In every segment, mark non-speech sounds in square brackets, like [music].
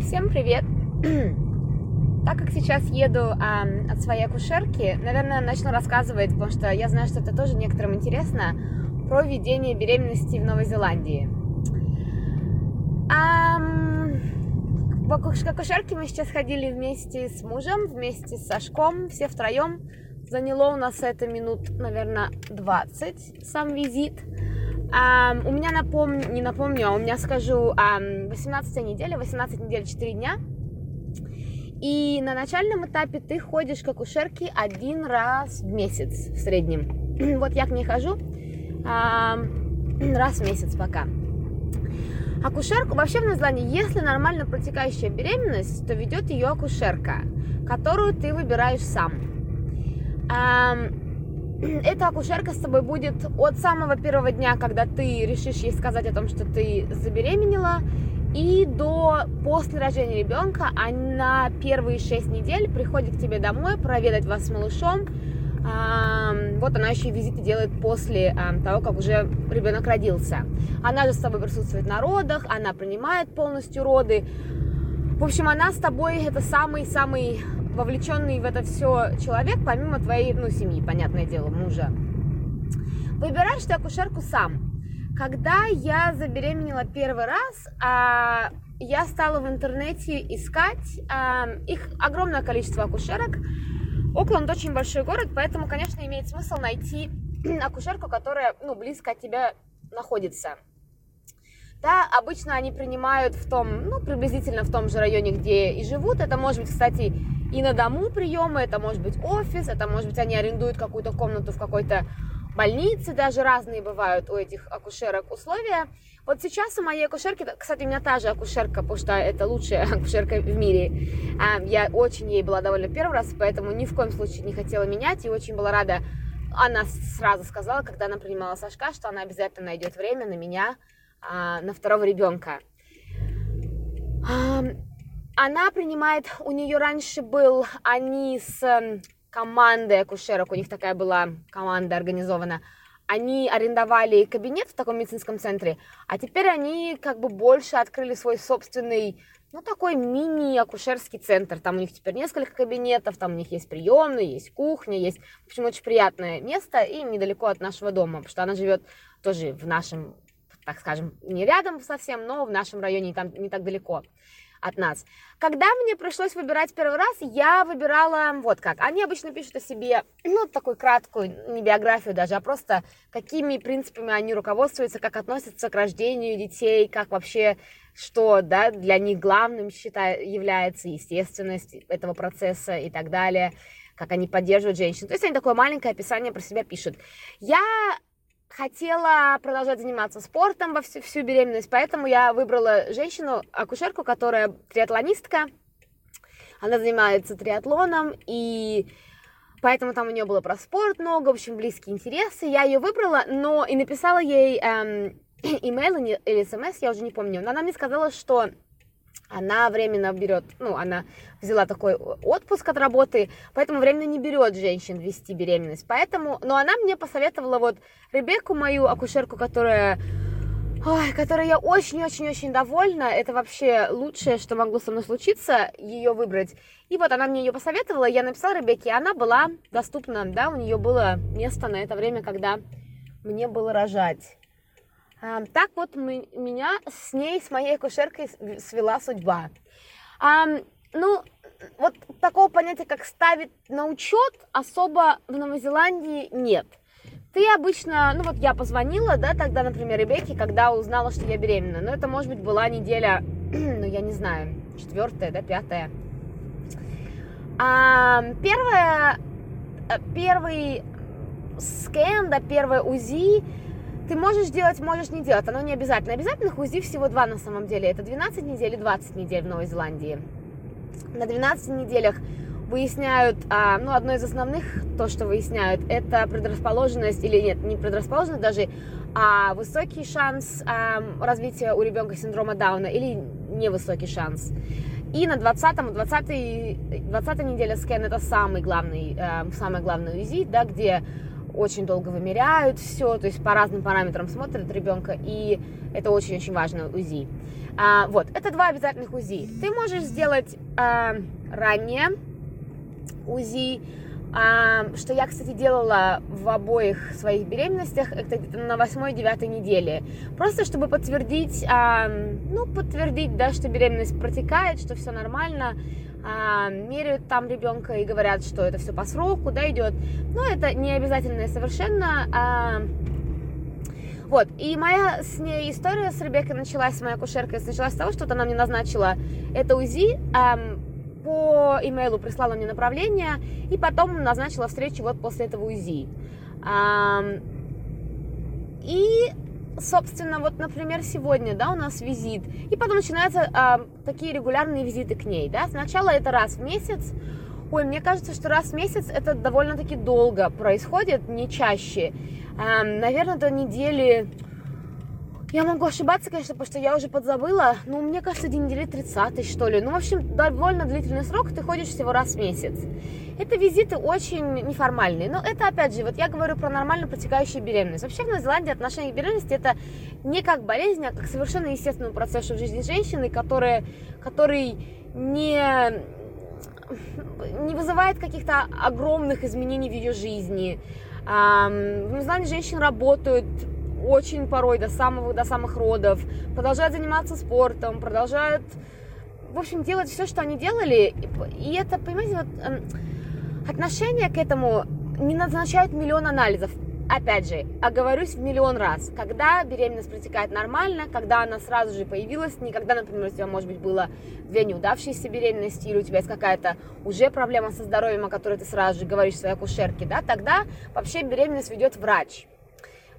Всем привет! [clears throat] Так как сейчас еду а, от своей акушерки, наверное, начну рассказывать, потому что я знаю, что это тоже некоторым интересно, про ведение беременности в Новой Зеландии. А, в акушерке мы сейчас ходили вместе с мужем, вместе с Сашком, все втроем. Заняло у нас это минут, наверное, 20 сам визит. У меня напомню, не напомню, а у меня скажу um, 18 неделя, 18 недель 4 дня. И на начальном этапе ты ходишь к акушерке один раз в месяц в среднем. [clears throat] вот я к ней хожу раз в месяц пока. Акушерку вообще в Новой если нормально протекающая беременность, то ведет ее акушерка, которую ты выбираешь сам. Um, эта акушерка с тобой будет от самого первого дня, когда ты решишь ей сказать о том, что ты забеременела, и до после рождения ребенка, она первые шесть недель приходит к тебе домой проведать вас с малышом. Вот она еще визиты делает после того, как уже ребенок родился. Она же с тобой присутствует на родах, она принимает полностью роды. В общем, она с тобой это самый-самый вовлеченный в это все человек, помимо твоей, ну, семьи, понятное дело, мужа. Выбираешь ты акушерку сам. Когда я забеременела первый раз, а, я стала в интернете искать а, их огромное количество акушерок. Окленд очень большой город, поэтому, конечно, имеет смысл найти [clears throat] акушерку, которая, ну, близко от тебя находится. Да, обычно они принимают в том, ну, приблизительно в том же районе, где и живут. Это может быть, кстати, и на дому приемы, это может быть офис, это может быть они арендуют какую-то комнату в какой-то больнице, даже разные бывают у этих акушерок условия. Вот сейчас у моей акушерки, кстати, у меня та же акушерка, потому что это лучшая [laughs] акушерка в мире. А, я очень ей была довольна первый раз, поэтому ни в коем случае не хотела менять и очень была рада. Она сразу сказала, когда она принимала Сашка, что она обязательно найдет время на меня, а, на второго ребенка она принимает, у нее раньше был, они с эм, командой акушерок, у них такая была команда организована, они арендовали кабинет в таком медицинском центре, а теперь они как бы больше открыли свой собственный, ну, такой мини-акушерский центр. Там у них теперь несколько кабинетов, там у них есть приемные, есть кухня, есть, в общем, очень приятное место и недалеко от нашего дома, потому что она живет тоже в нашем, так скажем, не рядом совсем, но в нашем районе, там не так далеко от нас. Когда мне пришлось выбирать первый раз, я выбирала вот как. Они обычно пишут о себе, ну, такую краткую, не биографию даже, а просто какими принципами они руководствуются, как относятся к рождению детей, как вообще, что, да, для них главным считает, является естественность этого процесса и так далее как они поддерживают женщин. То есть они такое маленькое описание про себя пишут. Я хотела продолжать заниматься спортом во всю, всю беременность, поэтому я выбрала женщину, акушерку, которая триатлонистка. Она занимается триатлоном, и поэтому там у нее было про спорт много, в общем, близкие интересы. Я ее выбрала, но и написала ей эм, [clears throat] имейл или смс, я уже не помню. Но она мне сказала, что она временно берет, ну, она взяла такой отпуск от работы, поэтому временно не берет женщин вести беременность. Поэтому, но она мне посоветовала вот Ребекку, мою акушерку, которая, ой, которой я очень-очень-очень довольна. Это вообще лучшее, что могло со мной случиться, ее выбрать. И вот она мне ее посоветовала, я написала Ребекке, и она была доступна, да, у нее было место на это время, когда мне было рожать. Так вот меня с ней, с моей акушеркой свела судьба. Ну, вот такого понятия, как ставить на учет, особо в Новой Зеландии нет. Ты обычно, ну вот я позвонила, да, тогда, например, Ребекке, когда узнала, что я беременна. Но это, может быть, была неделя, [clears throat] ну, я не знаю, четвертая, да, пятая. А, первое, э, первый скэн, да, первое УЗИ, ты можешь делать, можешь не делать, оно не обязательно. Обязательных УЗИ всего два на самом деле. Это 12 недель и 20 недель в Новой Зеландии. На 12 неделях выясняют, а, ну, одно из основных, то, что выясняют, это предрасположенность, или нет, не предрасположенность даже, а высокий шанс а, развития у ребенка синдрома Дауна или невысокий шанс. И на 20 20 20 неделя скэн это самый главный, э, самое главное УЗИ, да, где очень долго вымеряют все, то есть по разным параметрам смотрят ребенка, и это очень-очень важно УЗИ. А, вот, это два обязательных УЗИ. Ты можешь сделать а, ранее УЗИ, а, что я, кстати, делала в обоих своих беременностях, это где-то на 8-9 неделе. Просто чтобы подтвердить, а, ну, подтвердить, да, что беременность протекает, что все нормально, меряют там ребенка и говорят, что это все по сроку, да, идет. Но это не обязательно совершенно. А, вот, и моя с ней история с Ребеккой началась, с моей акушеркой, началась с того, что она мне назначила это УЗИ, эм, по имейлу прислала мне направление, и потом назначила встречу вот после этого УЗИ. Эм, и, собственно, вот, например, сегодня, да, у нас визит, и потом начинаются э, такие регулярные визиты к ней, да, сначала это раз в месяц, Ой, мне кажется, что раз в месяц это довольно-таки долго происходит, не чаще. Эм, наверное, до недели... Я могу ошибаться, конечно, потому что я уже подзабыла. Но мне кажется, день недели 30 что ли. Ну, в общем, довольно длительный срок. Ты ходишь всего раз в месяц. Это визиты очень неформальные. Но это, опять же, вот я говорю про нормально протекающую беременность. Вообще в Новой Зеландии отношение к беременности это не как болезнь, а как совершенно естественный процесс в жизни женщины, который, который не не вызывает каких-то огромных изменений в ее жизни. В Зеландии женщины работают очень порой до, самого, до самых родов, продолжают заниматься спортом, продолжают, в общем, делать все, что они делали. И это, понимаете, вот эм, отношение к этому не назначают миллион анализов. Опять же, оговорюсь в миллион раз, когда беременность протекает нормально, когда она сразу же появилась, не когда, например, у тебя, может быть, было две неудавшиеся беременности, или у тебя есть какая-то уже проблема со здоровьем, о которой ты сразу же говоришь своей акушерке, да, тогда вообще беременность ведет врач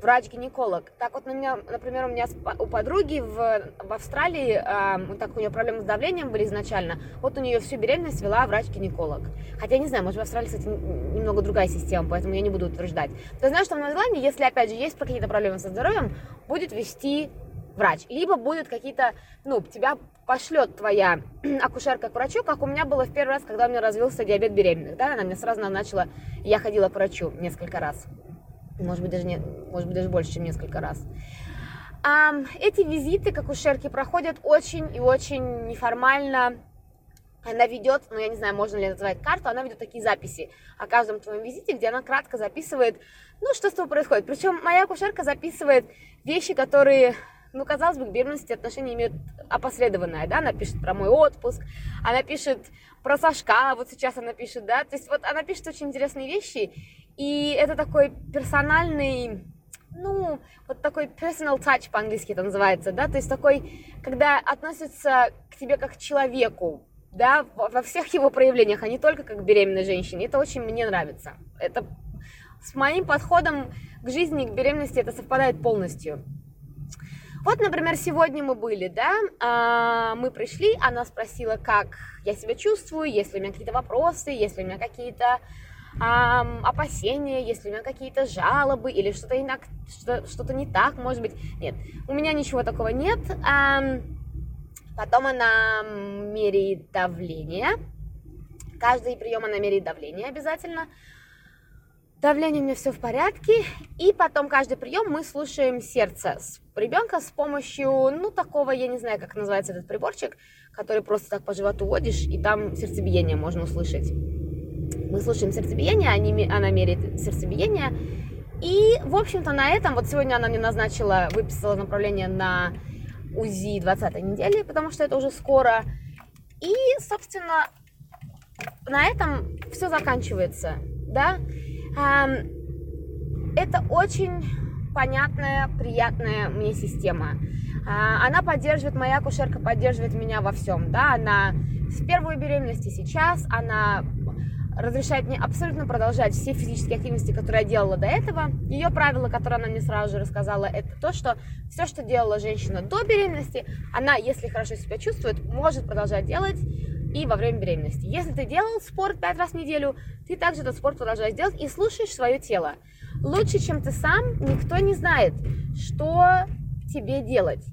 врач-гинеколог. Так вот, на меня, например, у меня у подруги в, в Австралии, э, вот так у нее проблемы с давлением были изначально, вот у нее всю беременность вела врач-гинеколог. Хотя, я не знаю, может, в Австралии, кстати, немного другая система, поэтому я не буду утверждать. Ты знаешь, что в Новой если, опять же, есть какие-то проблемы со здоровьем, будет вести врач. Либо будут какие-то, ну, тебя пошлет твоя [clears throat] акушерка к врачу, как у меня было в первый раз, когда у меня развился диабет беременных, да, она мне сразу назначила, я ходила к врачу несколько раз может быть, даже, не, может быть, даже больше, чем несколько раз. А, эти визиты как у Шерки проходят очень и очень неформально. Она ведет, ну я не знаю, можно ли назвать карту, она ведет такие записи о каждом твоем визите, где она кратко записывает, ну, что с тобой происходит. Причем моя акушерка записывает вещи, которые ну, казалось бы, к беременности отношения имеют опосредованное, да, она пишет про мой отпуск, она пишет про Сашка, вот сейчас она пишет, да, то есть вот она пишет очень интересные вещи, и это такой персональный, ну, вот такой personal touch по-английски это называется, да, то есть такой, когда относятся к тебе как к человеку, да, во всех его проявлениях, а не только как к беременной женщине. Это очень мне нравится. Это с моим подходом к жизни, к беременности это совпадает полностью. Вот, например, сегодня мы были, да, а, мы пришли, она спросила, как я себя чувствую, есть ли у меня какие-то вопросы, есть ли у меня какие-то эм, опасения, если у меня какие-то жалобы или что-то инак, что, что-то не так, может быть. Нет, у меня ничего такого нет. Эм, потом она меряет давление. Каждый прием она меряет давление обязательно. Давление у меня все в порядке. И потом каждый прием мы слушаем сердце ребенка с помощью, ну, такого, я не знаю, как называется этот приборчик, который просто так по животу водишь, и там сердцебиение можно услышать. Мы слушаем сердцебиение, она меряет сердцебиение. И, в общем-то, на этом, вот сегодня она мне назначила, выписала направление на УЗИ 20 недели, потому что это уже скоро. И, собственно, на этом все заканчивается, да. Это очень понятная, приятная мне система. А, она поддерживает, моя кушерка поддерживает меня во всем, да, она с первой беременности сейчас, она разрешает мне абсолютно продолжать все физические активности, которые я делала до этого. Ее правило, которое она мне сразу же рассказала, это то, что все, что делала женщина до беременности, она, если хорошо себя чувствует, может продолжать делать и во время беременности. Если ты делал спорт пять раз в неделю, ты также этот спорт продолжаешь делать и слушаешь свое тело. Лучше, чем ты сам, никто не знает, что тебе делать.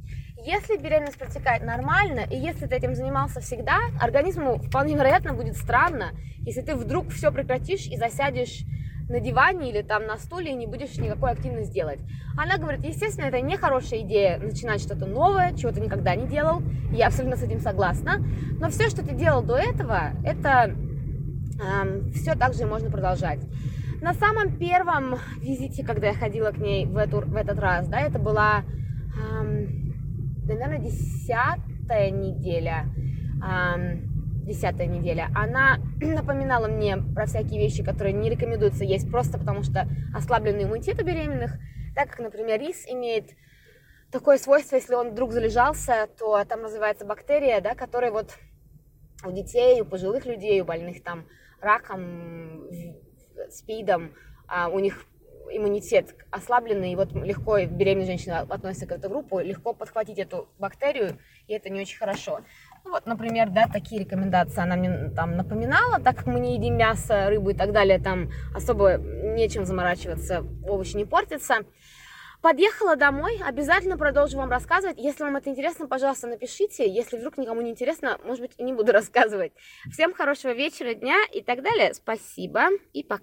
Если беременность протекает нормально, и если ты этим занимался всегда, организму вполне вероятно будет странно, если ты вдруг все прекратишь и засядешь на диване или там на стуле и не будешь никакой активности делать. Она говорит, естественно, это не хорошая идея начинать что-то новое, чего ты никогда не делал. Я абсолютно с этим согласна. Но все, что ты делал до этого, это э, все так же можно продолжать. На самом первом визите, когда я ходила к ней в, эту, в этот раз, да, это была, наверное, десятая неделя. Десятая неделя, она [clears throat] напоминала мне про всякие вещи, которые не рекомендуется есть просто потому, что ослабленный иммунитет у беременных, так как, например, рис имеет такое свойство, если он вдруг залежался, то там развивается бактерия, да, которая вот у детей, у пожилых людей, у больных там раком, спидом, а у них иммунитет ослабленный, и вот легко беременная женщина относится к этой группе, легко подхватить эту бактерию, и это не очень хорошо. Ну, вот, например, да, такие рекомендации она мне там напоминала, так как мы не едим мясо, рыбу и так далее, там особо нечем заморачиваться, овощи не портятся. Подъехала домой, обязательно продолжу вам рассказывать. Если вам это интересно, пожалуйста, напишите. Если вдруг никому не интересно, может быть, и не буду [laughs] рассказывать. Всем хорошего вечера, дня и так далее. Спасибо и пока.